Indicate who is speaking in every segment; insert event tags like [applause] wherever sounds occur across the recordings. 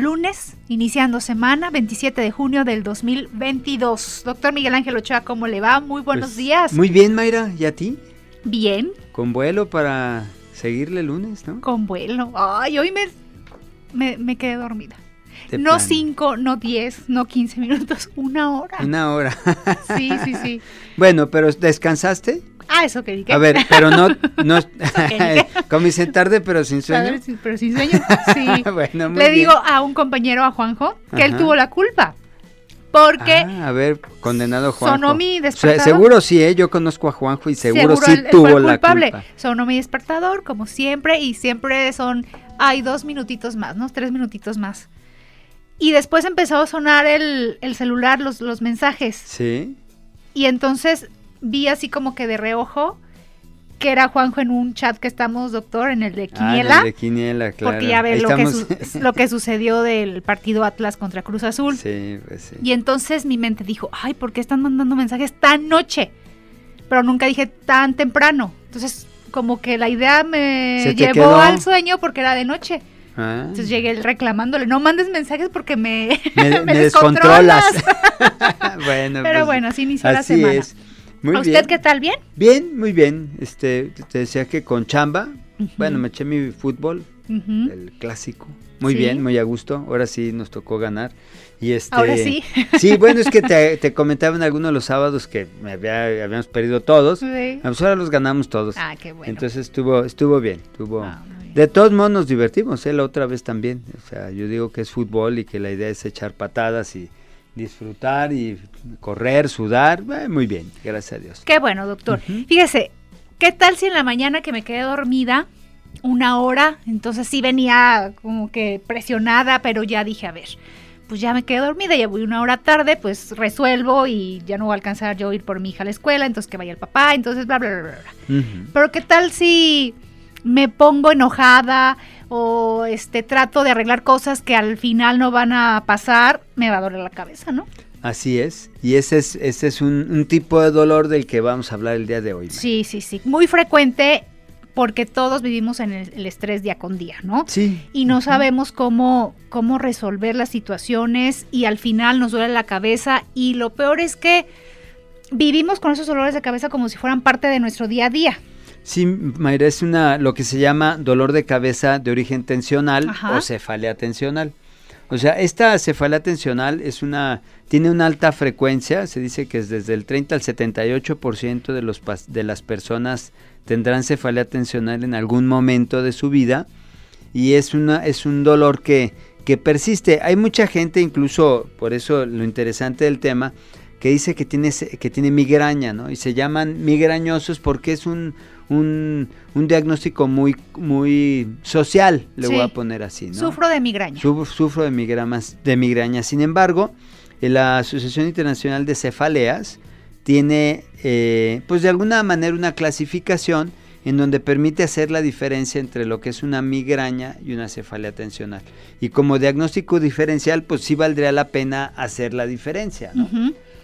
Speaker 1: Lunes, iniciando semana, 27 de junio del 2022. Doctor Miguel Ángel Ochoa, ¿cómo le va? Muy buenos
Speaker 2: Pues,
Speaker 1: días.
Speaker 2: Muy bien, Mayra. ¿Y a ti?
Speaker 1: Bien,
Speaker 2: Con vuelo para seguirle el lunes, ¿no?
Speaker 1: con vuelo. Ay, hoy me, me, me quedé dormida.
Speaker 2: De
Speaker 1: no
Speaker 2: plano.
Speaker 1: 5, no 10, no 15 minutos, una hora.
Speaker 2: Una hora.
Speaker 1: Sí, sí, sí. [laughs]
Speaker 2: bueno, pero ¿descansaste?
Speaker 1: Ah, eso que dije.
Speaker 2: A ver, pero no... no. [laughs] [laughs] Comiste tarde, pero sin sueño.
Speaker 1: ver, sí, pero sin sueño. Sí. [laughs]
Speaker 2: bueno, muy
Speaker 1: Le
Speaker 2: bien.
Speaker 1: digo a un compañero, a Juanjo, que él tuvo la culpa. Porque
Speaker 2: Ah, a ver, condenado Juanjo.
Speaker 1: sonó mi despertador.
Speaker 2: seguro sí, ¿eh? Yo conozco a Juanjo y seguro, sí tuvo la
Speaker 1: culpable.
Speaker 2: culpa.
Speaker 1: Sonó mi despertador, como siempre, y siempre son, hay dos minutitos más, ¿no? Tres minutitos más. Y después empezó a sonar el, el celular, los, los mensajes.
Speaker 2: Sí.
Speaker 1: Y entonces vi así como que de reojo que era Juanjo en un chat que estamos, doctor, en el de
Speaker 2: Ah,
Speaker 1: Quiniela.
Speaker 2: de Quiniela, claro.
Speaker 1: Porque ya ve lo que, lo que sucedió del partido Atlas contra Cruz Azul.
Speaker 2: sí, pues sí.
Speaker 1: Y entonces mi mente dijo, ay, ¿por qué están mandando mensajes tan noche? Pero nunca dije tan temprano. Entonces, como que la idea me llevó
Speaker 2: quedó.
Speaker 1: al sueño porque era de noche.
Speaker 2: Ah.
Speaker 1: Entonces llegué reclamándole, no mandes mensajes porque me,
Speaker 2: me, [laughs] me
Speaker 1: descontrolas". [laughs]
Speaker 2: bueno,
Speaker 1: Pero
Speaker 2: pues,
Speaker 1: bueno, así inició la
Speaker 2: así
Speaker 1: semana.
Speaker 2: es. Muy
Speaker 1: ¿A usted qué tal? ¿Bien?
Speaker 2: Bien, muy bien. Este, te decía que con chamba, bueno, me eché mi fútbol, el clásico. Muy
Speaker 1: Sí.
Speaker 2: bien, muy a gusto. Ahora sí nos tocó ganar. Y este,
Speaker 1: Ahora sí.
Speaker 2: Sí, bueno, es que te, [laughs] te comentaba en algunos de los sábados que me había- habíamos perdido todos.
Speaker 1: Sí.
Speaker 2: Pues ahora los ganamos todos.
Speaker 1: Ah, qué bueno.
Speaker 2: Entonces estuvo, estuvo bien. Estuvo,
Speaker 1: Ah, bien.
Speaker 2: de todos modos nos divertimos, ¿eh? la otra vez también. O sea, yo digo que es fútbol y que la idea es echar patadas y disfrutar y correr, sudar. Eh, muy bien, gracias a Dios.
Speaker 1: Qué bueno, doctor. Fíjese, ¿qué tal si en la mañana que me quedé dormida una hora? Entonces sí venía como que presionada, pero ya dije, a ver, pues ya me quedé dormida, ya voy una hora tarde, pues resuelvo y ya no voy a alcanzar yo a ir por mi hija a la escuela, entonces que vaya el papá, entonces bla, bla, bla, bla. Pero ¿qué tal si me pongo enojada o este trato de arreglar cosas que al final no van a pasar? Me va a doler la cabeza, ¿no?
Speaker 2: Así es. Y ese es, ese es un, un tipo de dolor del que vamos a hablar el día de hoy. May.
Speaker 1: Sí, sí, sí. Muy frecuente porque todos vivimos en el, el estrés día con día, ¿no?
Speaker 2: Sí.
Speaker 1: Y no sabemos cómo, cómo resolver las situaciones y al final nos duele la cabeza y lo peor es que vivimos con esos dolores de cabeza como si fueran parte de nuestro día a día.
Speaker 2: Sí, Mayra, es una, lo que se llama dolor de cabeza de origen tensional
Speaker 1: Ajá.
Speaker 2: o cefalea tensional. O sea, esta cefalea tensional es una, tiene una alta frecuencia, se dice que es desde el 30 al 78% de, los, de las personas tendrán cefalea tensional en algún momento de su vida y es, una, es un dolor que, que persiste. Hay mucha gente, incluso por eso lo interesante del tema, que dice que tiene, que tiene migraña, ¿no? Y se llaman migrañosos porque es un, un, un diagnóstico muy, muy social, le voy a poner así, ¿no?
Speaker 1: Sufro de migraña.
Speaker 2: Suf- sufro de migramas, de migraña. Sin embargo, eh, la Asociación Internacional de Cefaleas tiene, eh, pues de alguna manera, una clasificación en donde permite hacer la diferencia entre lo que es una migraña y una cefalea tensional. Y como diagnóstico diferencial, pues sí valdría la pena hacer la diferencia, ¿no?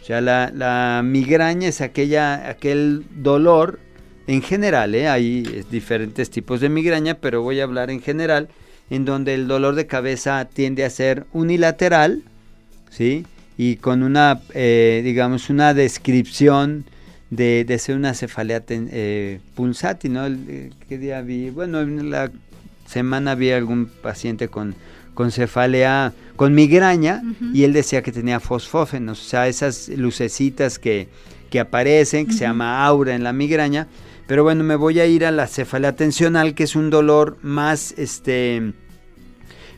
Speaker 2: O sea, la, la migraña es aquella, aquel dolor en general, ¿eh? hay eh, diferentes tipos de migraña, pero voy a hablar en general, en donde el dolor de cabeza tiende a ser unilateral, ¿sí? Y con una, eh, digamos, una descripción de, de ser una cefalea ten- eh, pulsátil, ¿no? Eh, ¿Qué día vi? Bueno, en la semana vi algún paciente con, con cefalea, con migraña, y él decía que tenía fosfógenos, o sea, esas lucecitas que, que aparecen, que se llama aura en la migraña. Pero bueno, me voy a ir a la cefalea tensional, que es un dolor más, este,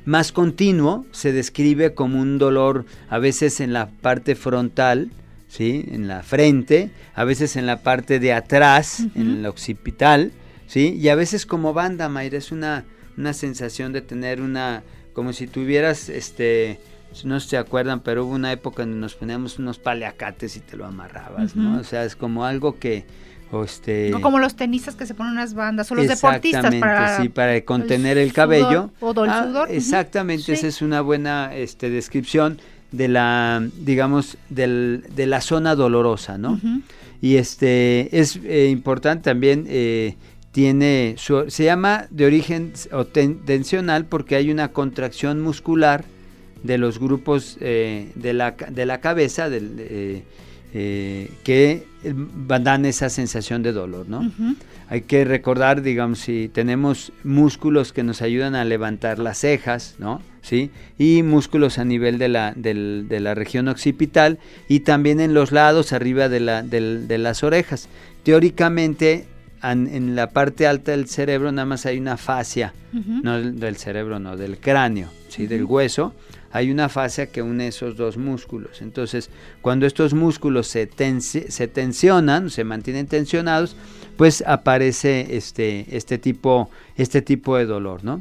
Speaker 2: más continuo, se describe como un dolor a veces en la parte frontal, ¿sí? En la frente, a veces en la parte de atrás, en el occipital, ¿sí? Y a veces como banda, Mayra, es una, una sensación de tener una, como si tuvieras, este, no se acuerdan, pero hubo una época en donde nos poníamos unos paliacates y te lo amarrabas, ¿no? O sea, es como algo que... este,
Speaker 1: como los tenistas que se ponen unas bandas, o los deportistas para,
Speaker 2: sí, para contener el, cabello.
Speaker 1: o el ah, sudor.
Speaker 2: Exactamente, esa es una buena este, descripción de la, digamos, del, de la zona dolorosa, ¿no? Y este es eh, importante también eh, tiene se llama de origen tensional porque hay una contracción muscular de los grupos eh, de, la, de la cabeza del, que dan esa sensación de dolor, ¿no? Hay que recordar, digamos, si tenemos músculos que nos ayudan a levantar las cejas, ¿no? ¿Sí? Y músculos a nivel de la, de la región occipital y también en los lados, arriba de, la, de las orejas. Teóricamente, en la parte alta del cerebro nada más hay una fascia, no del cerebro, no, del cráneo, ¿sí? del hueso, hay una fascia que une esos dos músculos. Entonces, cuando estos músculos se, se tensionan, se mantienen tensionados, pues aparece este, este, tipo, este tipo de dolor, ¿no?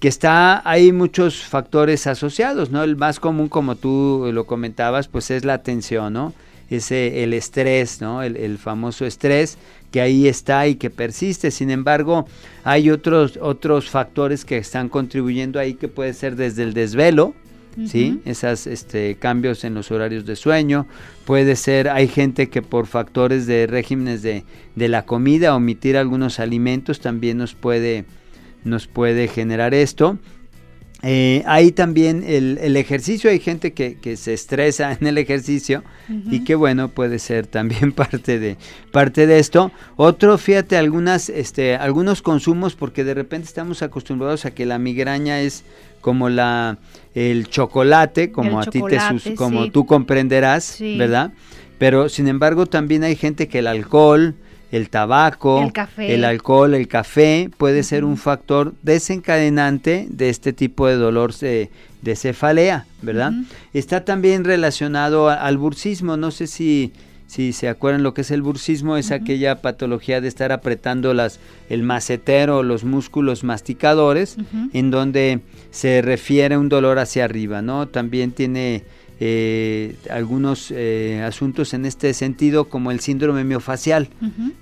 Speaker 2: Que está, hay muchos factores asociados, ¿no? El más común, como tú lo comentabas, pues es la tensión, ¿no? Ese, el estrés, ¿no? El, el, famoso estrés que ahí está y que persiste. Sin embargo, hay otros, otros factores que están contribuyendo ahí que puede ser desde el desvelo, ¿sí? Esos este, cambios en los horarios de sueño. Puede ser, hay gente que por factores de regímenes de, de la comida, omitir algunos alimentos también nos puede, nos puede generar esto. Eh, hay también el, ejercicio, hay gente que, se estresa en el ejercicio y que bueno, puede ser también [laughs] parte de, parte de esto. Otro, fíjate, algunas, este, algunos consumos, porque de repente estamos acostumbrados a que la migraña es como la el chocolate, como a ti te como tú comprenderás, ¿verdad? Pero sin embargo también hay gente que el alcohol, el tabaco, el, alcohol, el café puede ser un factor desencadenante de este tipo de dolor de, cefalea, ¿verdad? Está también relacionado al bursismo, no sé si si se acuerdan lo que es el bursismo, es aquella patología de estar apretando las, el macetero, los músculos masticadores, en donde se refiere un dolor hacia arriba, ¿no? También tiene eh, algunos eh, asuntos en este sentido, como el síndrome miofacial.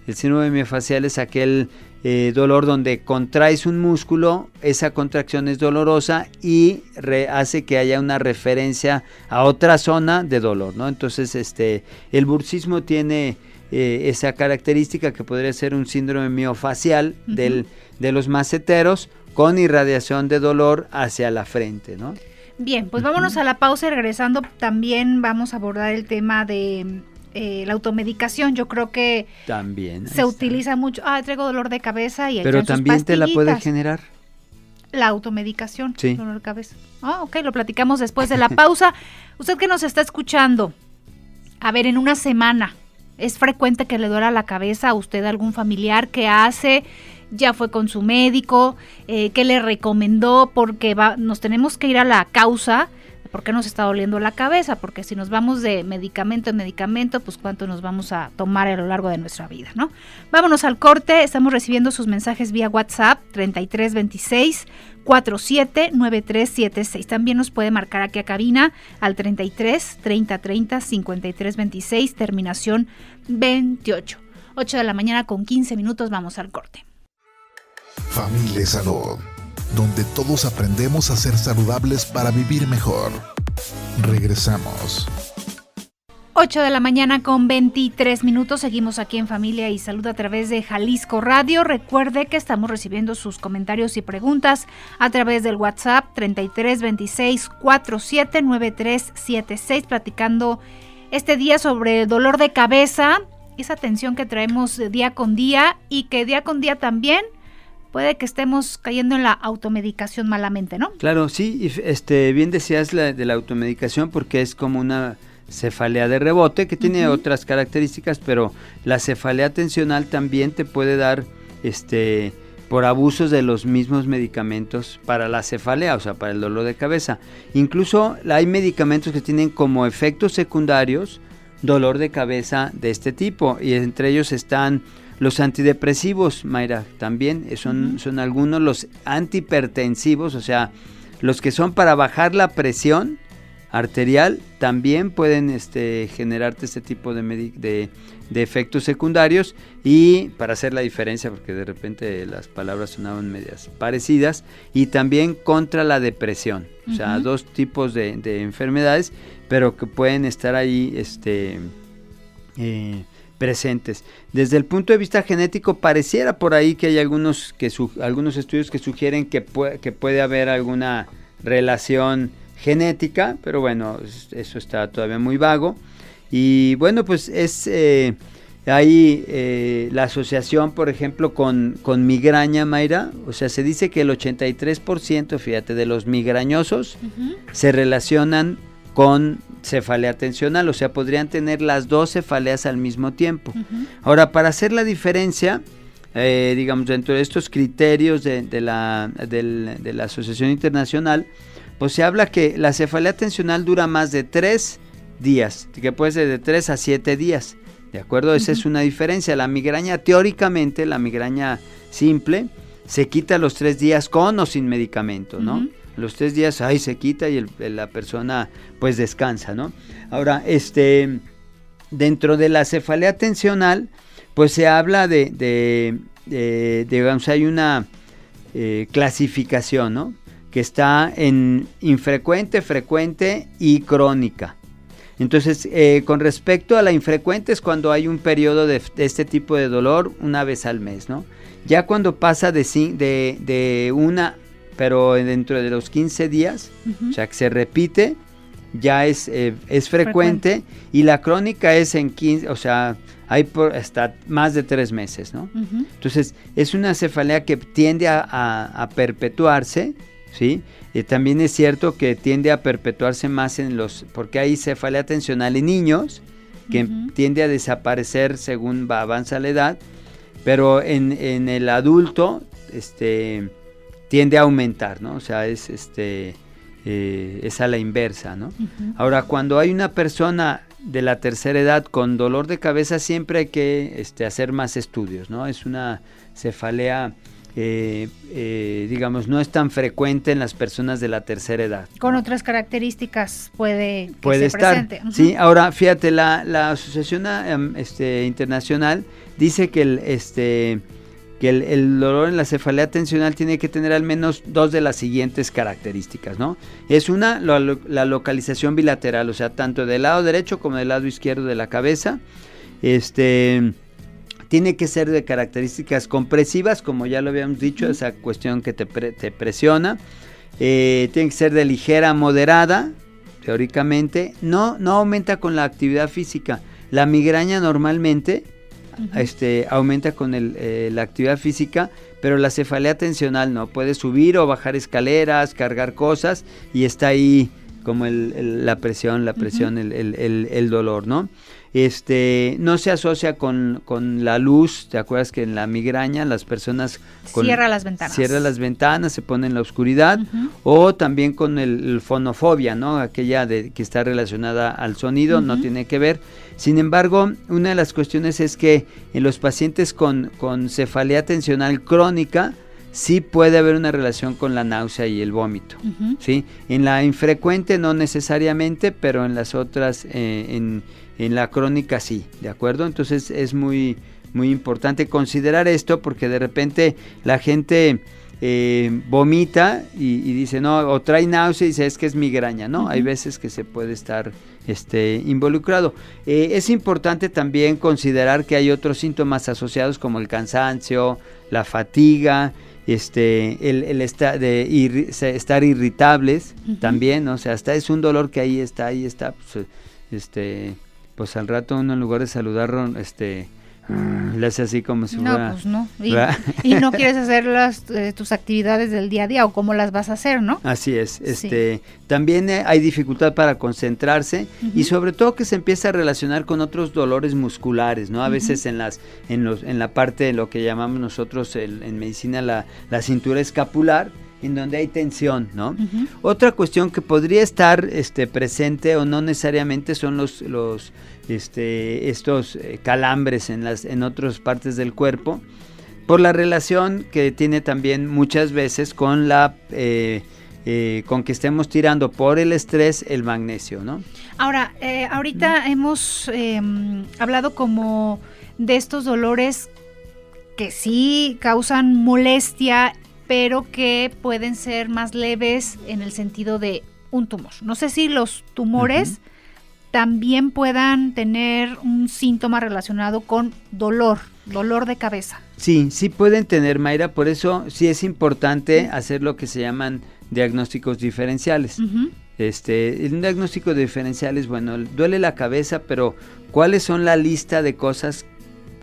Speaker 2: El síndrome miofacial es aquel eh, dolor donde contraes un músculo, esa contracción es dolorosa y hace que haya una referencia a otra zona de dolor, ¿no? Entonces, este, el bursismo tiene esa característica que podría ser un síndrome miofacial del, de los maceteros con irradiación de dolor hacia la frente, ¿no?
Speaker 1: Bien, pues vámonos a la pausa y regresando también vamos a abordar el tema de eh, la automedicación. Yo creo que
Speaker 2: también
Speaker 1: se utiliza mucho. Ah, traigo dolor de cabeza y
Speaker 2: Pero también te la puede generar.
Speaker 1: La automedicación, sí. dolor de cabeza. Ah, ok, lo platicamos después de la [laughs] pausa. Usted que nos está escuchando, a ver, en una semana, ¿es frecuente que le duela la cabeza a usted algún familiar que hace? Ya fue con su médico, eh, qué le recomendó, porque va, nos tenemos que ir a la causa por qué nos está doliendo la cabeza, porque si nos vamos de medicamento en medicamento, pues cuánto nos vamos a tomar a lo largo de nuestra vida, ¿no? Vámonos al corte, estamos recibiendo sus mensajes vía WhatsApp 3326 479376. También nos puede marcar aquí a cabina al 33 30 30 53 26, terminación 28. 8 de la mañana con 15 minutos, vamos al corte.
Speaker 3: Familia y Salud, donde todos aprendemos a ser saludables para vivir mejor. Regresamos.
Speaker 1: 8 de la mañana con 23 minutos. Seguimos aquí en Familia y Salud a través de Jalisco Radio. Recuerde que estamos recibiendo sus comentarios y preguntas a través del WhatsApp 3326 479376 platicando este día sobre el dolor de cabeza, esa tensión que traemos día con día y que día con día también puede que estemos cayendo en la automedicación malamente, ¿no?
Speaker 2: Claro, sí, este, bien decías la, de la automedicación porque es como una cefalea de rebote que tiene otras características, pero la cefalea tensional también te puede dar este por abusos de los mismos medicamentos para la cefalea, o sea, para el dolor de cabeza. Incluso hay medicamentos que tienen como efectos secundarios dolor de cabeza de este tipo y entre ellos están los antidepresivos, Mayra, también eh, son, son algunos, los antihipertensivos, o sea, los que son para bajar la presión, arterial, también pueden este, generarte este tipo de, de, de, efectos secundarios. Y para hacer la diferencia, porque de repente las palabras sonaban medias parecidas, y también contra la depresión, o sea, dos tipos de, de, enfermedades, pero que pueden estar ahí este, eh, presentes. Desde el punto de vista genético, pareciera por ahí que hay algunos, que algunos estudios que sugieren que, que puede haber alguna relación genética, pero bueno, eso está todavía muy vago. Y bueno, pues es eh, ahí eh, la asociación, por ejemplo, con, con, migraña, Mayra. O sea, se dice que el 83%, fíjate, de los migrañosos se relacionan con cefalea tensional, o sea, podrían tener las dos cefaleas al mismo tiempo. Ahora, para hacer la diferencia, eh, digamos, dentro de estos criterios de, la, de la Asociación Internacional, pues se habla que la cefalea tensional dura más de tres días, que puede ser de tres a siete días. ¿De acuerdo? Esa es una diferencia. La migraña, teóricamente, la migraña simple, se quita los tres días con o sin medicamento, ¿no? Los tres días ahí se quita y la persona pues descansa, ¿no? Ahora, este, dentro de la cefalea tensional, pues se habla de, de, digamos, hay una eh, clasificación, ¿no? que está en infrecuente, frecuente y crónica. Entonces, eh, con respecto a la infrecuente es cuando hay un periodo de, este tipo de dolor una vez al mes, ¿no? Ya cuando pasa de, de, de una, pero dentro de los 15 días, o sea, que se repite, ya es, eh, es frecuente, y la crónica es en 15, o sea, hay por hasta más de tres meses, ¿no? Entonces, es una cefalea que tiende a, a perpetuarse, ¿sí? Y también es cierto que tiende a perpetuarse más en los, porque hay cefalea tensional en niños, que tiende a desaparecer según va, avanza la edad, pero en, en, el adulto este, tiende a aumentar, ¿no? O sea, es, este, eh, es a la inversa, ¿no? Ahora, cuando hay una persona de la tercera edad con dolor de cabeza, siempre hay que este, hacer más estudios, ¿no? Es una cefalea eh, eh, digamos, no es tan frecuente en las personas de la tercera edad.
Speaker 1: Con otras características puede,
Speaker 2: puede estar. Sí, ahora fíjate, la, la Asociación este, Internacional dice que el, este, que el, dolor en la cefalea tensional tiene que tener al menos dos de las siguientes características, ¿no? Es una, la, la localización bilateral, o sea, tanto del lado derecho como del lado izquierdo de la cabeza. Este tiene que ser de características compresivas, como ya lo habíamos dicho, esa cuestión que te, presiona. Eh, tiene que ser de ligera a moderada, teóricamente. No, no aumenta con la actividad física. La migraña normalmente este, aumenta con eh, la actividad física, pero la cefalea tensional no. Puede subir o bajar escaleras, cargar cosas y está ahí como la presión, la presión, el, el, dolor, ¿no? Este, no se asocia con, la luz, ¿te acuerdas que en la migraña las personas...
Speaker 1: cierra las ventanas.
Speaker 2: Cierra las ventanas, se pone en la oscuridad, o también con el, fonofobia, ¿no? Aquella de, que está relacionada al sonido, no tiene que ver. Sin embargo, una de las cuestiones es que en los pacientes con, con cefalea tensional crónica, sí puede haber una relación con la náusea y el vómito. ¿sí? En la infrecuente no necesariamente, pero en las otras, eh, en, en, la crónica sí, ¿de acuerdo? Entonces es muy, muy importante considerar esto porque de repente la gente... Eh, vomita y, dice no o trae náusea y dice es que es migraña no hay veces que se puede estar este involucrado. Eh, es importante también considerar que hay otros síntomas asociados como el cansancio la fatiga este, el, el de estar irritables también, o sea, hasta es un dolor que ahí está, ahí está, pues, este, pues al rato uno en lugar de saludar, este, le hace así como si
Speaker 1: no,
Speaker 2: fuera...
Speaker 1: Pues no, y, no quieres hacer las, eh, tus actividades del día a día o cómo las vas a hacer, ¿no?
Speaker 2: Así es. Este, También eh, hay dificultad para concentrarse y sobre todo que se empieza a relacionar con otros dolores musculares, ¿no? A veces en, las, en, los, en la parte de lo que llamamos nosotros en medicina la, la cintura escapular, en donde hay tensión, ¿no? Otra cuestión que podría estar este, presente o no necesariamente son los, los este, estos eh, calambres en, las, en otras partes del cuerpo, por la relación que tiene también muchas veces con la, eh, eh, con que estemos tirando por el estrés el magnesio, ¿no?
Speaker 1: Ahora, eh, ahorita hemos em, hablado como de estos dolores que sí causan molestia, pero que pueden ser más leves en el sentido de un tumor. No sé si los tumores también puedan tener un síntoma relacionado con dolor, dolor de cabeza.
Speaker 2: Sí, sí pueden tener, Mayra, por eso sí es importante hacer lo que se llaman diagnósticos diferenciales. Este, un diagnóstico diferencial es bueno, duele la cabeza, pero ¿cuáles son la lista de cosas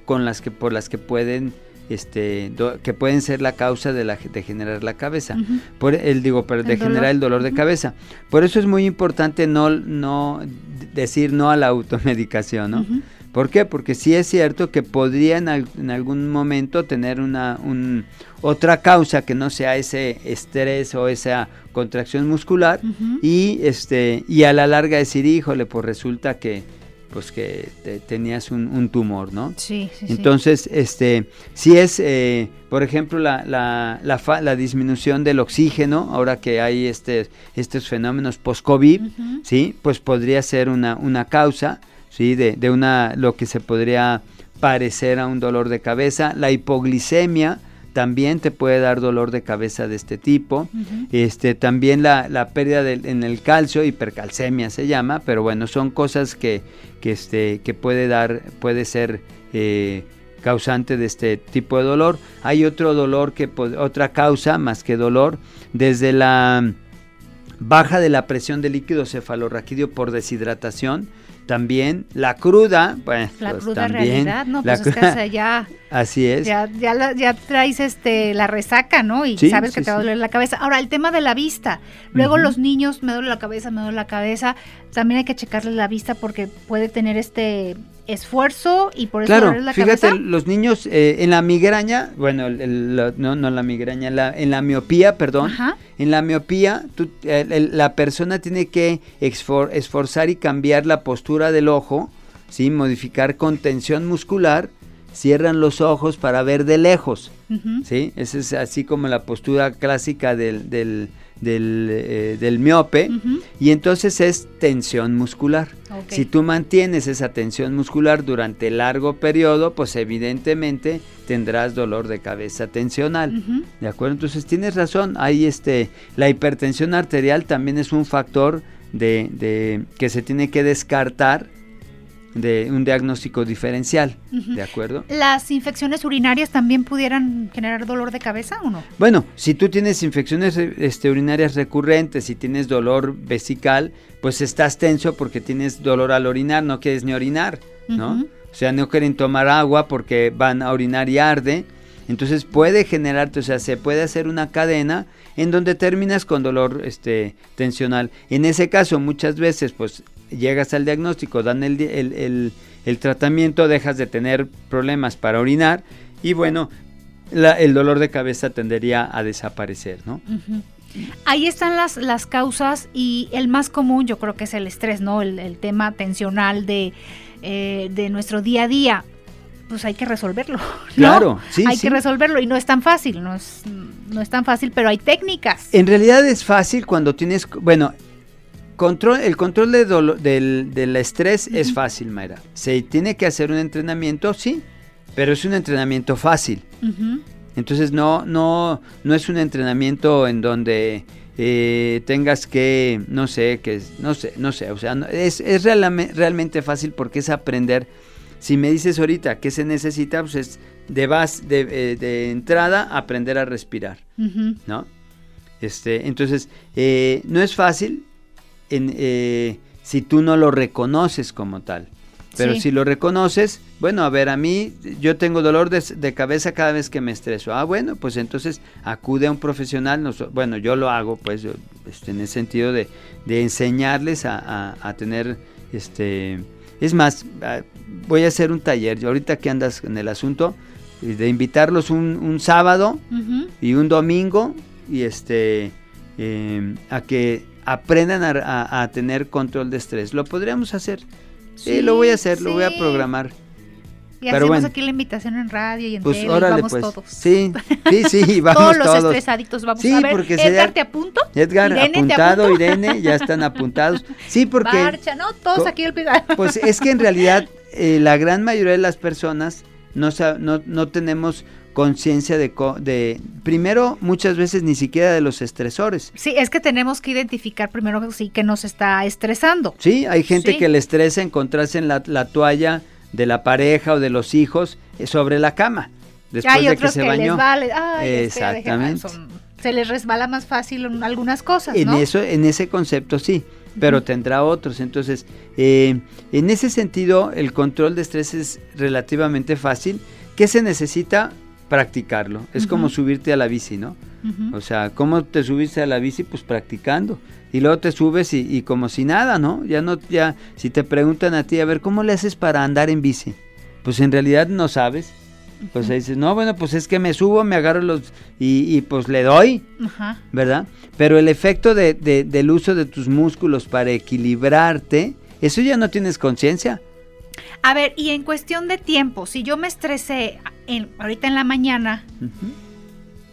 Speaker 2: con las que por las que pueden este que pueden ser la causa de la de generar la cabeza. Por el digo pero de generar el dolor de cabeza. Por eso es muy importante no no decir no a la automedicación no ¿Por qué? Porque sí es cierto que podría en, algún momento tener una otra causa que no sea ese estrés o esa contracción muscular y este y a la larga decir, híjole, pues resulta que pues que tenías un, tumor, ¿no?
Speaker 1: Sí, sí
Speaker 2: Entonces, este, si es, eh, por ejemplo, la, la, la, disminución del oxígeno, ahora que hay este, estos fenómenos post-COVID, ¿sí? Pues podría ser una, una causa. ¿sí? De, de, una, lo que se podría parecer a un dolor de cabeza. La hipoglicemia también te puede dar dolor de cabeza de este tipo. este, también la, la pérdida de, en el calcio, hipercalcemia se llama, pero bueno, son cosas que, que, este, que puede dar, puede ser... Eh, causante de este tipo de dolor. Hay otro dolor que otra causa más que dolor desde la baja de la presión del líquido cefalorraquídeo por deshidratación también la cruda, pues,
Speaker 1: la
Speaker 2: pues
Speaker 1: cruda realidad, ¿no? Pues es que ya, [laughs]
Speaker 2: así es.
Speaker 1: Ya, ya, ya, traes este la resaca, ¿no? Y sabes que te va a doler la cabeza. Ahora, el tema de la vista. Luego los niños, me duele la cabeza, me duele la cabeza. También hay que checarles la vista porque puede tener este esfuerzo y por eso
Speaker 2: claro,
Speaker 1: la
Speaker 2: fíjate, los niños eh, en la migraña, bueno, no, no la migraña, la, en la miopía, perdón, en la miopía la persona tiene que esforzar y cambiar la postura del ojo, ¿sí? modificar con tensión muscular, cierran los ojos para ver de lejos, ¿sí? Esa es así como la postura clásica del, del del, eh, del miope y entonces es tensión muscular. Si tú mantienes esa tensión muscular durante largo periodo, pues evidentemente tendrás dolor de cabeza tensional. ¿De acuerdo? Entonces tienes razón, hay este, la hipertensión arterial también es un factor de, de que se tiene que descartar de un diagnóstico diferencial, ¿de acuerdo?
Speaker 1: ¿Las infecciones urinarias también pudieran generar dolor de cabeza o no?
Speaker 2: Bueno, si tú tienes infecciones este, urinarias recurrentes y tienes dolor vesical, pues estás tenso porque tienes dolor al orinar, no quieres ni orinar, ¿no? O sea, no quieren tomar agua porque van a orinar y arde. Entonces puede generarte, o sea, se puede hacer una cadena en donde terminas con dolor este, tensional. En ese caso, muchas veces, pues llegas al diagnóstico, dan el, el, tratamiento, dejas de tener problemas para orinar y bueno, el dolor de cabeza tendería a desaparecer, ¿no?
Speaker 1: Ahí están las, las causas y el más común yo creo que es el estrés, ¿no? El, tema tensional de, eh, de nuestro día a día pues hay que resolverlo. [laughs]
Speaker 2: Claro, sí.
Speaker 1: Hay que resolverlo y no es tan fácil, no es, no es tan fácil, pero hay técnicas.
Speaker 2: En realidad es fácil cuando tienes, bueno, control, el control de del, del, estrés es fácil, Mayra. Se tiene que hacer un entrenamiento, sí, pero es un entrenamiento fácil. Entonces no, no, no es un entrenamiento en donde eh, tengas que, no sé, que no sé, no sé, o sea, es, es realmente fácil porque es aprender si me dices ahorita qué se necesita, pues es de, base, de, eh, de entrada aprender a respirar, ¿no? Este, entonces, eh, no es fácil en, eh, si tú no lo reconoces como tal. Pero si lo reconoces, bueno, a ver, a mí yo tengo dolor de, cabeza cada vez que me estreso. Ah, bueno, pues entonces acude a un profesional. bueno, yo lo hago, pues, este, en el sentido de, de enseñarles a, a, tener, este, es más, ah, voy a hacer un taller, yo ahorita que andas en el asunto, de invitarlos un, un sábado y un domingo y este em, a que aprendan a, a, tener control de estrés. Lo podríamos hacer. Sí, lo voy a hacer, lo voy a programar.
Speaker 1: Y hacemos aquí la invitación en radio y en
Speaker 2: pues,
Speaker 1: tele,
Speaker 2: órale,
Speaker 1: vamos
Speaker 2: pues.
Speaker 1: todos.
Speaker 2: Sí, sí, sí, [laughs] vamos
Speaker 1: todos.
Speaker 2: todos.
Speaker 1: los estresaditos vamos
Speaker 2: Sí,
Speaker 1: a ver.
Speaker 2: porque
Speaker 1: Edgar, ¿te apunto?
Speaker 2: Edgar,
Speaker 1: Irene, ¿te
Speaker 2: apuntado,
Speaker 1: apunto?
Speaker 2: Irene, ya están apuntados. Sí, porque
Speaker 1: Marcha, ¿no? Todos aquí el [laughs]
Speaker 2: pues es que en realidad eh, la gran mayoría de las personas no, no, no tenemos conciencia de, co- de, primero, muchas veces ni siquiera de los estresores.
Speaker 1: Sí, es que tenemos que identificar primero sí que nos está estresando.
Speaker 2: Sí, hay gente
Speaker 1: Sí.
Speaker 2: que le estresa encontrarse en la, la toalla de la pareja o de los hijos eh, sobre la cama después
Speaker 1: Hay
Speaker 2: de que se
Speaker 1: que,
Speaker 2: bañó.
Speaker 1: les vale, ay, es que deje-
Speaker 2: Exactamente.
Speaker 1: se les resbala más fácil en algunas cosas,
Speaker 2: En eso, en ese concepto sí, pero tendrá otros. Entonces, eh, en ese sentido, el control de estrés es relativamente fácil. ¿Qué se necesita? Practicarlo. Es como subirte a la bici, ¿no? O sea, ¿cómo te subiste a la bici? Pues practicando. Y luego te subes y, y como si nada, ¿no? Ya no, ya, si te preguntan a ti, a ver, ¿cómo le haces para andar en bici? Pues en realidad no sabes. Pues ahí dices, no, bueno, pues es que me subo, me agarro los y, y pues le doy,
Speaker 1: Ajá.
Speaker 2: ¿verdad? Pero el efecto de- de- del uso de tus músculos para equilibrarte, eso ya no tienes conciencia.
Speaker 1: A ver, y en cuestión de tiempo, si yo me estresé en, ahorita en la mañana.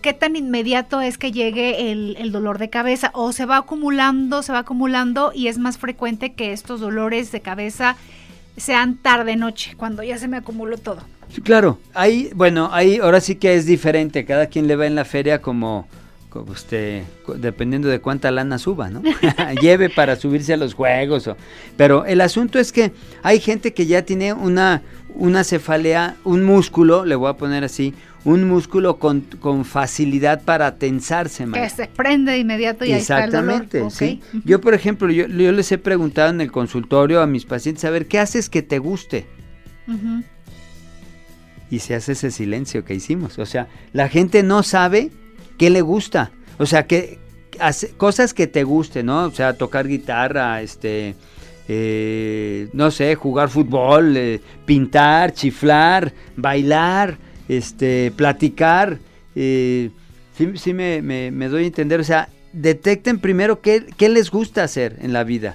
Speaker 1: ¿qué tan inmediato es que llegue el, el dolor de cabeza? ¿O se va acumulando, se va acumulando y es más frecuente que estos dolores de cabeza sean tarde-noche, cuando ya se me acumuló todo?
Speaker 2: Sí, claro, ahí, bueno, ahí ahora sí que es diferente, cada quien le va en la feria como, cu- dependiendo de cuánta lana suba, ¿no? [laughs] Lleve para subirse a los juegos, o- pero el asunto es que hay gente que ya tiene una, una cefalea, un músculo, le voy a poner así, un músculo con, con facilidad para tensarse,
Speaker 1: Que
Speaker 2: Maya.
Speaker 1: se prende de inmediato y ahí está el dolor.
Speaker 2: Exactamente,
Speaker 1: Ok.
Speaker 2: sí. Yo, por ejemplo, yo, yo les he preguntado en el consultorio a mis pacientes, a ver, ¿qué haces que te guste? Y se hace ese silencio que hicimos. O sea, la gente no sabe qué le gusta. O sea, que hace, cosas que te gusten, ¿no? O sea, tocar guitarra, este, eh, no sé, jugar fútbol, eh, pintar, chiflar, bailar, este, platicar. eh, sí sí me, me- me doy a entender. O sea, detecten primero qué, qué les gusta hacer en la vida.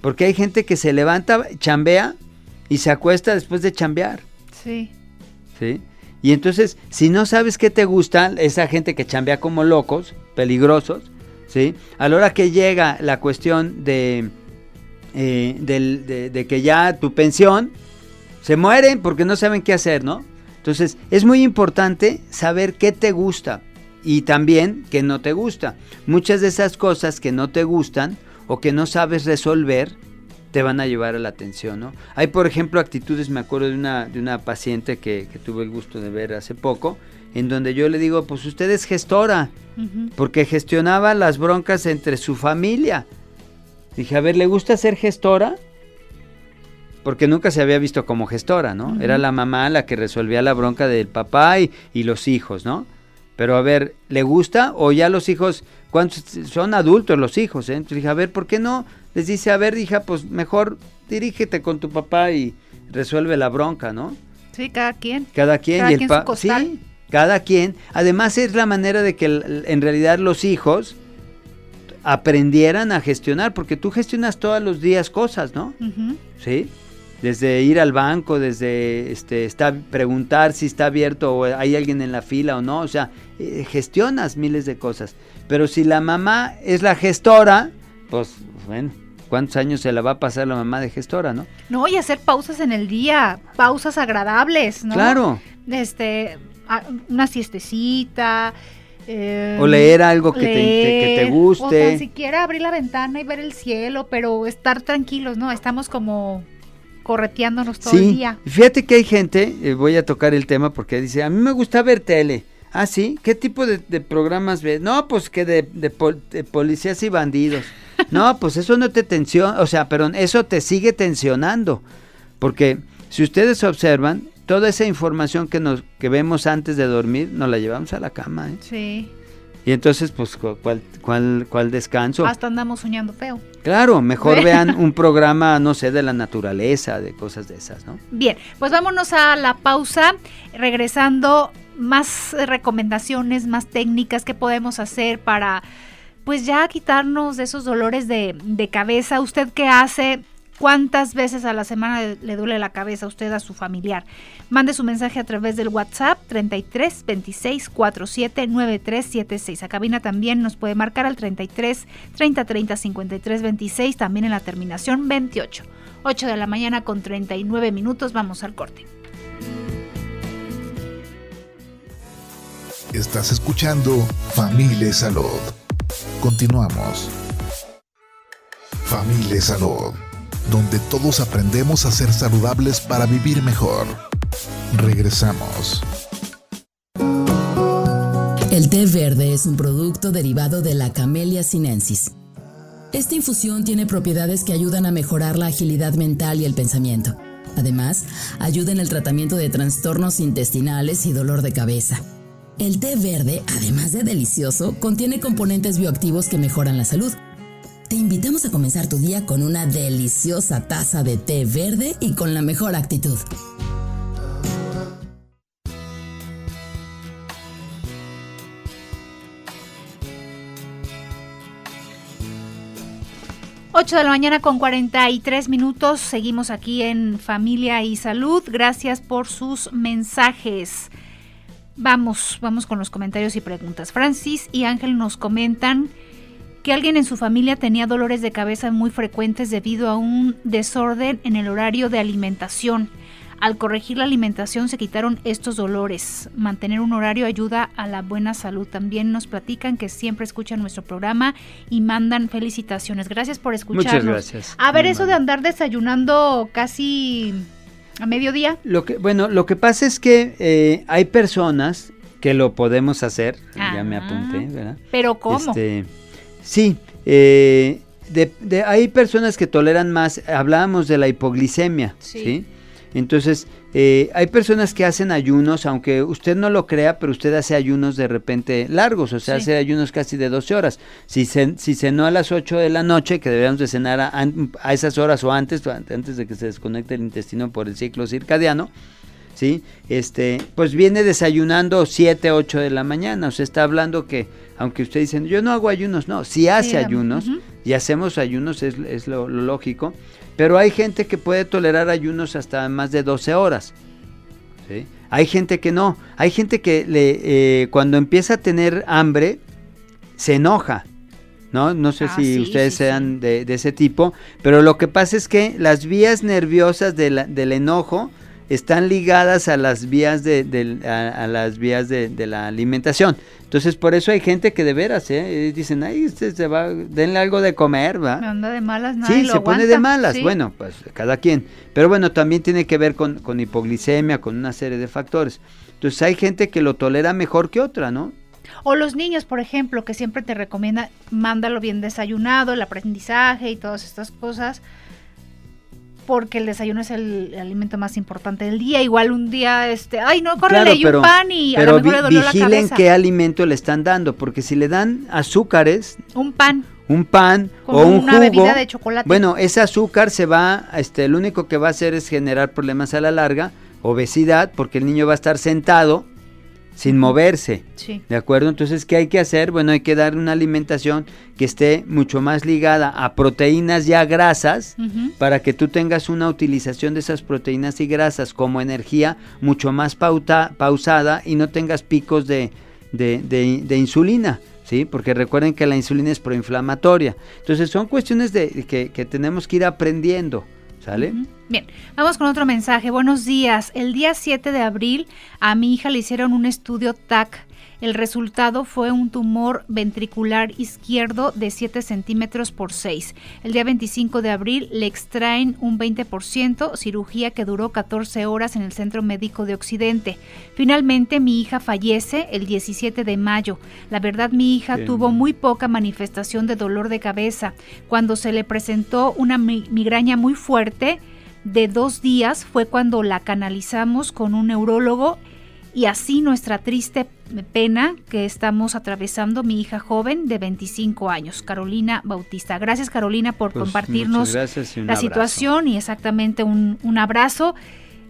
Speaker 2: Porque hay gente que se levanta, chambea y se acuesta después de chambear.
Speaker 1: Sí.
Speaker 2: ¿sí? Y entonces, si no sabes qué te gusta, esa gente que chambea como locos, peligrosos, ¿sí? A la hora que llega la cuestión de, eh, del- de, de que ya tu pensión, se mueren porque no saben qué hacer, ¿no? Entonces, es muy importante saber qué te gusta y también qué no te gusta. Muchas de esas cosas que no te gustan o que no sabes resolver, te van a llevar a la atención, ¿no? Hay, por ejemplo, actitudes, me acuerdo de una, de una paciente que, que tuve el gusto de ver hace poco, en donde yo le digo, pues usted es gestora, porque gestionaba las broncas entre su familia. Dije, a ver, ¿le gusta ser gestora? Porque nunca se había visto como gestora, ¿no? Era la mamá la que resolvía la bronca del papá y, y los hijos, ¿no? Pero a ver, ¿le gusta? O ya los hijos, ¿cuántos son adultos los hijos? eh? Entonces dije, a ver, ¿por qué no? Les dice, a ver, hija, pues mejor dirígete con tu papá y resuelve la bronca, ¿no?
Speaker 1: Sí, cada quien.
Speaker 2: Cada quien
Speaker 1: Cada
Speaker 2: y el
Speaker 1: quien su
Speaker 2: pa-
Speaker 1: costal.
Speaker 2: sí, cada quien. Además es la manera de que en realidad los hijos aprendieran a gestionar, porque tú gestionas todos los días cosas, ¿no? Sí. Desde ir al banco, desde este, está, preguntar si está abierto o hay alguien en la fila o no. O sea, eh, gestionas miles de cosas. Pero si la mamá es la gestora, pues bueno, ¿cuántos años se la va a pasar la mamá de gestora, no?
Speaker 1: No, y hacer pausas en el día, pausas agradables, ¿no?
Speaker 2: Claro.
Speaker 1: Este, una siestecita. Eh,
Speaker 2: O leer algo que te- que te guste.
Speaker 1: O tan siquiera abrir la ventana y ver el cielo, pero estar tranquilos, ¿no? Estamos como correteándonos todo el día.
Speaker 2: Fíjate que hay gente, eh, voy a tocar el tema porque dice, a mí me gusta ver tele. Ah, sí, ¿qué tipo de, de programas ves? No, pues que de, de pol- de policías y bandidos. [laughs] No, pues eso no te tensiona, o sea, perdón, eso te sigue tensionando. Porque si ustedes observan, toda esa información que nos que vemos antes de dormir, nos la llevamos a la cama. ¿eh?
Speaker 1: Sí.
Speaker 2: Y entonces, pues, cu- ¿cuál, cuál, cuál descanso?
Speaker 1: Hasta andamos soñando feo.
Speaker 2: Claro, mejor vean un [laughs] programa, no sé, de la naturaleza, de cosas de esas, ¿no?
Speaker 1: Bien, pues vámonos a la pausa, regresando más recomendaciones, más técnicas que podemos hacer para pues ya quitarnos de esos dolores de, de cabeza. ¿Usted qué hace? ¿Cuántas veces a la semana le duele la cabeza a usted a su familiar? Mande su mensaje a través del WhatsApp 33 26 47 93 76. A cabina también nos puede marcar al 33 30 30 53 26, también en la terminación 28. 8 de la mañana con 39 minutos, vamos al corte.
Speaker 3: Estás escuchando Familia Salud. Continuamos. Familia Salud donde todos aprendemos a ser saludables para vivir mejor. Regresamos.
Speaker 4: El té verde es un producto derivado de la Camellia sinensis. Esta infusión tiene propiedades que ayudan a mejorar la agilidad mental y el pensamiento. Además, ayuda en el tratamiento de trastornos intestinales y dolor de cabeza. El té verde, además de delicioso, contiene componentes bioactivos que mejoran la salud te invitamos a comenzar tu día con una deliciosa taza de té verde y con la mejor actitud.
Speaker 1: Ocho de la mañana con 43 minutos. Seguimos aquí en Familia y Salud. Gracias por sus mensajes. Vamos, vamos con los comentarios y preguntas. Francis y Ángel nos comentan que alguien en su familia tenía dolores de cabeza muy frecuentes debido a un desorden en el horario de alimentación. Al corregir la alimentación se quitaron estos dolores. Mantener un horario ayuda a la buena salud. También nos platican que siempre escuchan nuestro programa y mandan felicitaciones. Gracias por escucharnos.
Speaker 2: Muchas gracias.
Speaker 1: A ver, eso de andar desayunando casi a mediodía.
Speaker 2: Lo que, bueno, lo que pasa es que eh, hay personas que lo podemos hacer. ya me
Speaker 1: Ah.
Speaker 2: apunté, ¿verdad?
Speaker 1: Pero ¿cómo?
Speaker 2: Este, sí, eh, de- de- hay personas que toleran más, hablábamos de la hipoglicemia,
Speaker 1: Sí.
Speaker 2: ¿sí? Entonces, eh, hay personas que hacen ayunos, aunque usted no lo crea, pero usted hace ayunos de repente largos, o sea,
Speaker 1: Sí.
Speaker 2: hace ayunos casi de 12 horas. Si, cen- si cenó a las 8 de la noche, que deberíamos de cenar a, esas horas o antes, antes de que se desconecte el intestino por el ciclo circadiano, ¿sí? Este, pues viene desayunando 7, 8 de la mañana, o sea, está hablando que, aunque usted dice, yo no hago ayunos, no, si hace
Speaker 1: Sí,
Speaker 2: ayunos y hacemos ayunos, es, es lo, lo lógico, pero hay gente que puede tolerar ayunos hasta más de 12 horas, ¿sí? Hay gente que no, hay gente que le, eh, cuando empieza a tener hambre, se enoja, ¿no? No sé
Speaker 1: Ah,
Speaker 2: si
Speaker 1: sí,
Speaker 2: ustedes
Speaker 1: sí,
Speaker 2: sean De, de ese tipo, pero lo que pasa es que las vías nerviosas de la- del enojo están ligadas a las vías de, a, a las vías de, de la alimentación. Entonces, por eso hay gente que de veras, ¿eh? dicen, ay, usted se va, denle algo de comer, ¿va?
Speaker 1: Anda de malas, nadie
Speaker 2: Sí,
Speaker 1: lo
Speaker 2: se pone de malas.
Speaker 1: Sí.
Speaker 2: Bueno, pues cada quien. Pero bueno, también tiene que ver con, con hipoglicemia, con una serie de factores. Entonces hay gente que lo tolera mejor que otra, ¿no?
Speaker 1: O los niños, por ejemplo, que siempre te recomienda, mándalo bien desayunado, el aprendizaje y todas estas cosas, porque el desayuno es el, alimento más importante del día. Igual un día, este, ay, no, córrele
Speaker 2: Claro,
Speaker 1: y
Speaker 2: pero-
Speaker 1: un pan y a lo mejor le dolió la
Speaker 2: vigilen
Speaker 1: cabeza.
Speaker 2: qué alimento le están dando, porque si le dan azúcares,
Speaker 1: Un pan
Speaker 2: un pan
Speaker 1: con
Speaker 2: o un
Speaker 1: una
Speaker 2: jugo,
Speaker 1: bebida de chocolate.
Speaker 2: bueno, ese azúcar se va, este, lo único que va a hacer es generar problemas a la larga, obesidad, porque el niño va a estar sentado sin moverse.
Speaker 1: sí.
Speaker 2: ¿De acuerdo? Entonces, ¿qué hay que hacer? Bueno, hay que dar una alimentación que esté mucho más ligada a proteínas ya grasas
Speaker 1: Ujú.
Speaker 2: para que tú tengas una utilización de esas proteínas y grasas como energía mucho más pauta- pausada y no tengas picos de, de- de- de insulina. ¿Sí? Porque recuerden que la insulina es proinflamatoria. Entonces son cuestiones de, que, que tenemos que ir aprendiendo. ¿Sale?
Speaker 1: Bien, vamos con otro mensaje. Buenos días. El día 7 de abril a mi hija le hicieron un estudio TAC. El resultado fue un tumor ventricular izquierdo de 7 centímetros por 6. El día 25 de abril le extraen un 20%, cirugía que duró 14 horas en el Centro Médico de Occidente. Finalmente mi hija fallece el 17 de mayo. La verdad mi hija
Speaker 2: Bien.
Speaker 1: tuvo muy poca manifestación de dolor de cabeza. Cuando se le presentó una mi- migraña muy fuerte de dos días fue cuando la canalizamos con un neurólogo y así nuestra triste pena que estamos atravesando mi hija joven de 25 años, Carolina Bautista. Gracias Carolina por
Speaker 2: Pues,
Speaker 1: compartirnos la
Speaker 2: abrazo.
Speaker 1: situación y exactamente un, un abrazo.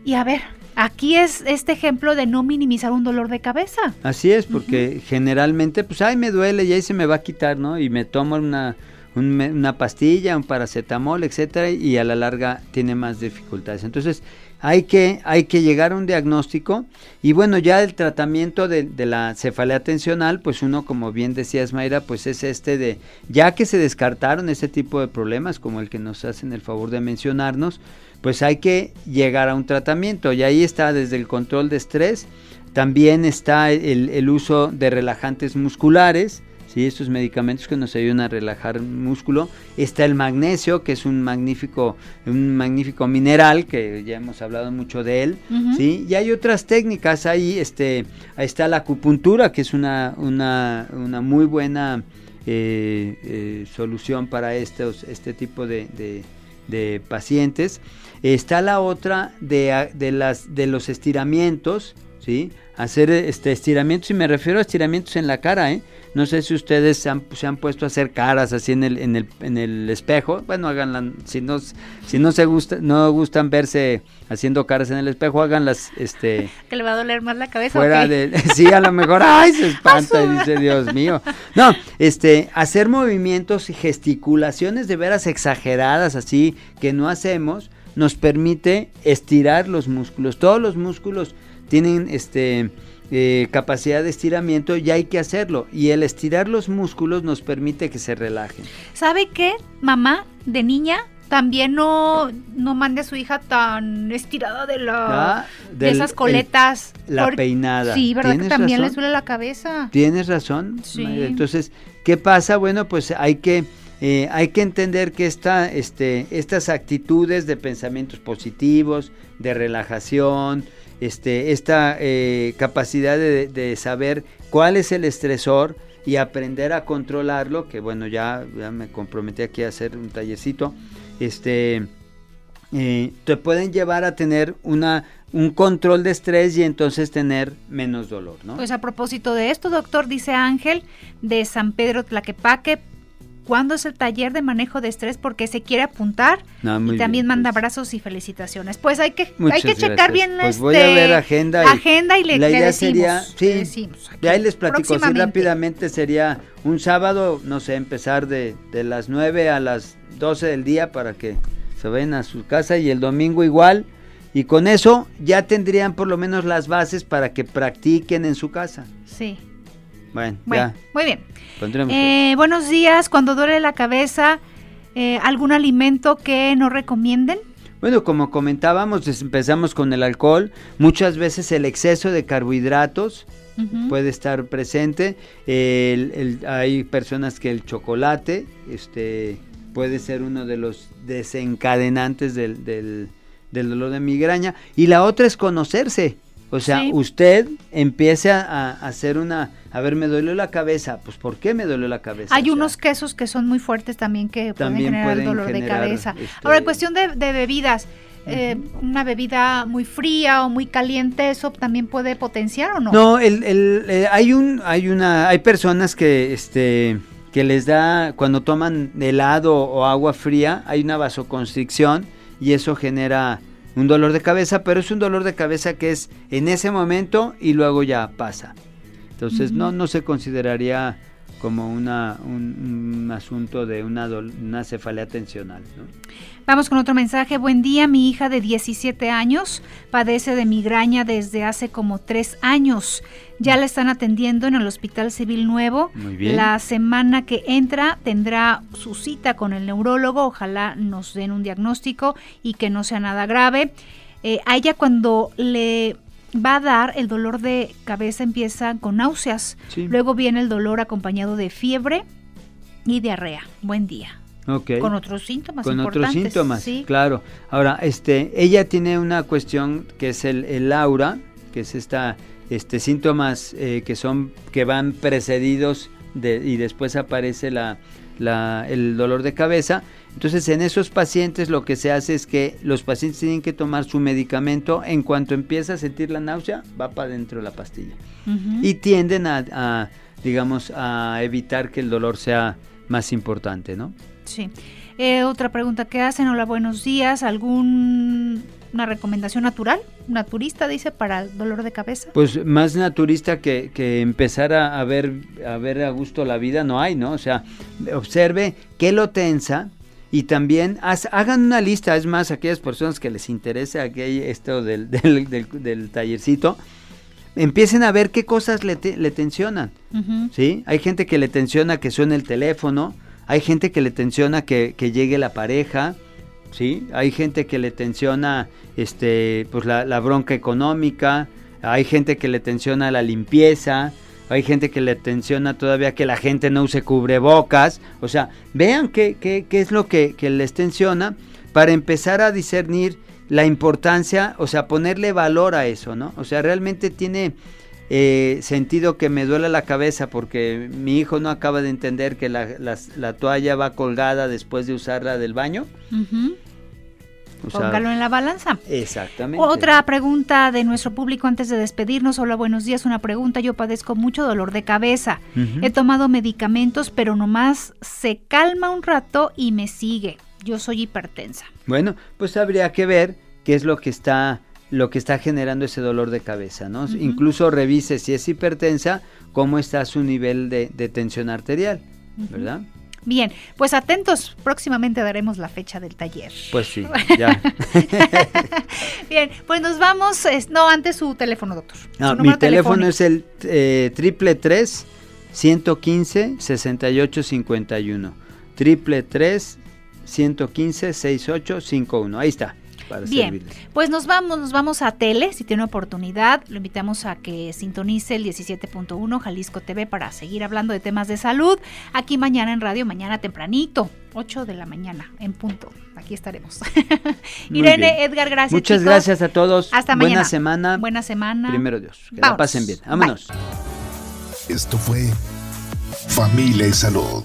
Speaker 1: Y a ver, aquí es este ejemplo de no minimizar un dolor de cabeza.
Speaker 2: Así es, porque generalmente, pues, ay, me duele y ahí se me va a quitar, ¿no? Y me tomo una, una pastilla, un paracetamol, etcétera, y a la larga tiene más dificultades. Entonces, hay que, hay que llegar a un diagnóstico. Y bueno, ya el tratamiento de, la cefalea tensional, pues uno, como bien decías Mayra, pues es este de, ya que se descartaron este tipo de problemas como el que nos hacen el favor de mencionarnos, pues hay que llegar a un tratamiento. Y ahí está desde el control de estrés, también está el uso de relajantes musculares, ¿sí? estos medicamentos que nos ayudan a relajar el músculo. Está el magnesio, que es un magnífico, un magnífico mineral, que ya hemos hablado mucho de él. ¿sí? Y hay otras técnicas, ahí, este, ahí está la acupuntura, que es una, una, una muy buena eh, eh, solución para estos, este tipo de, de, pacientes. Está la otra de, de, las, de los estiramientos, ¿sí? Hacer este, estiramientos, y me refiero a estiramientos en la cara, ¿eh? No sé si ustedes se han, se han puesto a hacer caras así en el, en el, en el espejo. Bueno, háganla. Si no, si no se gusta, no gustan verse haciendo caras en el espejo, háganlas. Este, [laughs]
Speaker 1: que le va a doler más la cabeza.
Speaker 2: Fuera de, [laughs] sí, a lo mejor, ay, se [laughs] espanta y dice, Dios mío. No, este, hacer movimientos y gesticulaciones de veras exageradas así que no hacemos, nos permite estirar los músculos. Todos los músculos tienen este eh, capacidad de estiramiento y hay que hacerlo. Y el estirar los músculos nos permite que se relajen.
Speaker 1: ¿Sabe qué, mamá, de niña? También no, no mande a su hija tan estirada de la ah, de esas coletas.
Speaker 2: la peinada.
Speaker 1: Sí, ¿verdad? Que también le suele la cabeza.
Speaker 2: Tienes razón. Entonces, ¿qué pasa? Bueno, pues hay que eh, hay que entender que esta, este, estas actitudes de pensamientos positivos, de relajación, este, esta eh, capacidad de, saber cuál es el estresor y aprender a controlarlo, que bueno, ya, me comprometí aquí a hacer un tallercito, este, eh, te pueden llevar a tener una, un control de estrés y entonces tener menos dolor, ¿no?
Speaker 1: Pues a propósito de esto, doctor, dice Ángel de San Pedro Tlaquepaque, cuándo es el taller de manejo de estrés porque se quiere apuntar y también manda abrazos y felicitaciones. Pues hay que hay que checar bien
Speaker 2: pues voy a este, ver agenda y,
Speaker 1: agenda y le,
Speaker 2: la idea
Speaker 1: sería,
Speaker 2: sí, de ahí les platico así rápidamente sería un sábado, no sé, empezar de, de las 9 a las 12 del día para que se vayan a su casa y el domingo igual y con eso ya tendrían por lo menos las bases para que practiquen en su casa.
Speaker 1: Sí.
Speaker 2: Bueno, ya.
Speaker 1: Muy bien. Eh, buenos días. Cuando duele la cabeza, eh, ¿algún alimento que nos recomienden?
Speaker 2: Bueno, como comentábamos, empezamos con el alcohol. Muchas veces el exceso de carbohidratos puede estar presente. hay personas que el chocolate este, puede ser uno de los desencadenantes del, del dolor de migraña. Y la otra es conocerse. O sea, usted empiece a, hacer una, a ver, me duele la cabeza, pues ¿por qué me duele la cabeza?
Speaker 1: Hay unos quesos que son muy fuertes también que pueden generar dolor de cabeza. Este, Ahora, en cuestión de, bebidas, eh, una bebida muy fría o muy caliente, ¿eso también puede potenciar o no?
Speaker 2: No, el, el, eh, hay un, hay una, hay personas que, este, que les da, cuando toman helado o agua fría, hay una vasoconstricción y eso genera un dolor de cabeza, pero es un dolor de cabeza que es en ese momento y luego ya pasa. Entonces no, no se consideraría como una, un, asunto de una, una cefalea tensional.
Speaker 1: Vamos con otro mensaje. Buen día, mi hija de 17 años padece de migraña desde hace como tres años. Ya la están atendiendo en el Hospital Civil Nuevo.
Speaker 2: Muy bien.
Speaker 1: La semana que entra tendrá su cita con el neurólogo. Ojalá nos den un diagnóstico y que no sea nada grave. Eh, a ella cuando le va a dar el dolor de cabeza empieza con náuseas, luego viene el dolor acompañado de fiebre y diarrea. Buen día.
Speaker 2: Okay.
Speaker 1: Con otros síntomas
Speaker 2: Con otros síntomas, claro. Ahora, este, ella tiene una cuestión que es el, el aura, que es esta, este, síntomas eh, que son, que van precedidos de, y después aparece la, la, el dolor de cabeza. Entonces en esos pacientes lo que se hace es que los pacientes tienen que tomar su medicamento, en cuanto empieza a sentir la náusea, va para adentro la pastilla. Y tienden a, digamos, a evitar que el dolor sea más importante, ¿no?
Speaker 1: Sí. Eh, otra pregunta que hacen, hola, buenos días, ¿algún una recomendación natural, naturista, dice, para el dolor de cabeza?
Speaker 2: Pues más naturista que, que empezar a, ver, a ver a gusto la vida no hay, ¿no? O sea, observe qué lo tensa y también hagan una lista, es más, aquellas personas que les interese aquel, esto del, [laughs] del, tallercito, empiecen a ver qué cosas le, le tensionan, ¿sí? Hay gente que le tensiona que suene el teléfono, hay gente que le tensiona que, que llegue la pareja, ¿sí? Hay gente que le tensiona este, pues la, bronca económica, hay gente que le tensiona la limpieza, hay gente que le tensiona todavía que la gente no use cubrebocas, o sea, vean qué, qué, qué es lo que, que, les tensiona para empezar a discernir la importancia, o sea, ponerle valor a eso, ¿no? O sea, realmente tiene eh, sentido que me duele la cabeza porque mi hijo no acaba de entender que la, toalla va colgada después de usarla del baño.
Speaker 1: Póngalo en la balanza.
Speaker 2: Exactamente.
Speaker 1: Otra pregunta de nuestro público antes de despedirnos. Hola, buenos días. Una pregunta. Yo padezco mucho dolor de cabeza. He tomado medicamentos, pero nomás se calma un rato y me sigue. Yo soy hipertensa.
Speaker 2: Bueno, pues habría que ver qué es lo que está lo que está generando ese dolor de cabeza, ¿no? Incluso revise si es hipertensa, cómo está su nivel de, tensión arterial, ¿verdad?
Speaker 1: Bien, pues atentos, próximamente daremos la fecha del taller.
Speaker 2: Pues sí, [laughs] ya.
Speaker 1: Bien, pues nos vamos, no, antes su teléfono, doctor.
Speaker 2: No, mi teléfono es el eh, triple tres 115 6851. Triple tres 115 6851. Ahí está.
Speaker 1: Bien, pues nos vamos, nos vamos a tele, si tiene oportunidad, lo invitamos a que sintonice el 17.1 Jalisco TV para seguir hablando de temas de salud. Aquí mañana en radio, mañana tempranito, 8 de la mañana, en punto. Aquí estaremos. [laughs] Irene, Edgar, gracias.
Speaker 2: Muchas gracias a todos.
Speaker 1: Hasta mañana.
Speaker 2: Buena semana.
Speaker 1: Buena semana.
Speaker 2: Primero Dios. Que la pasen bien. Vámonos.
Speaker 3: Esto fue Familia y Salud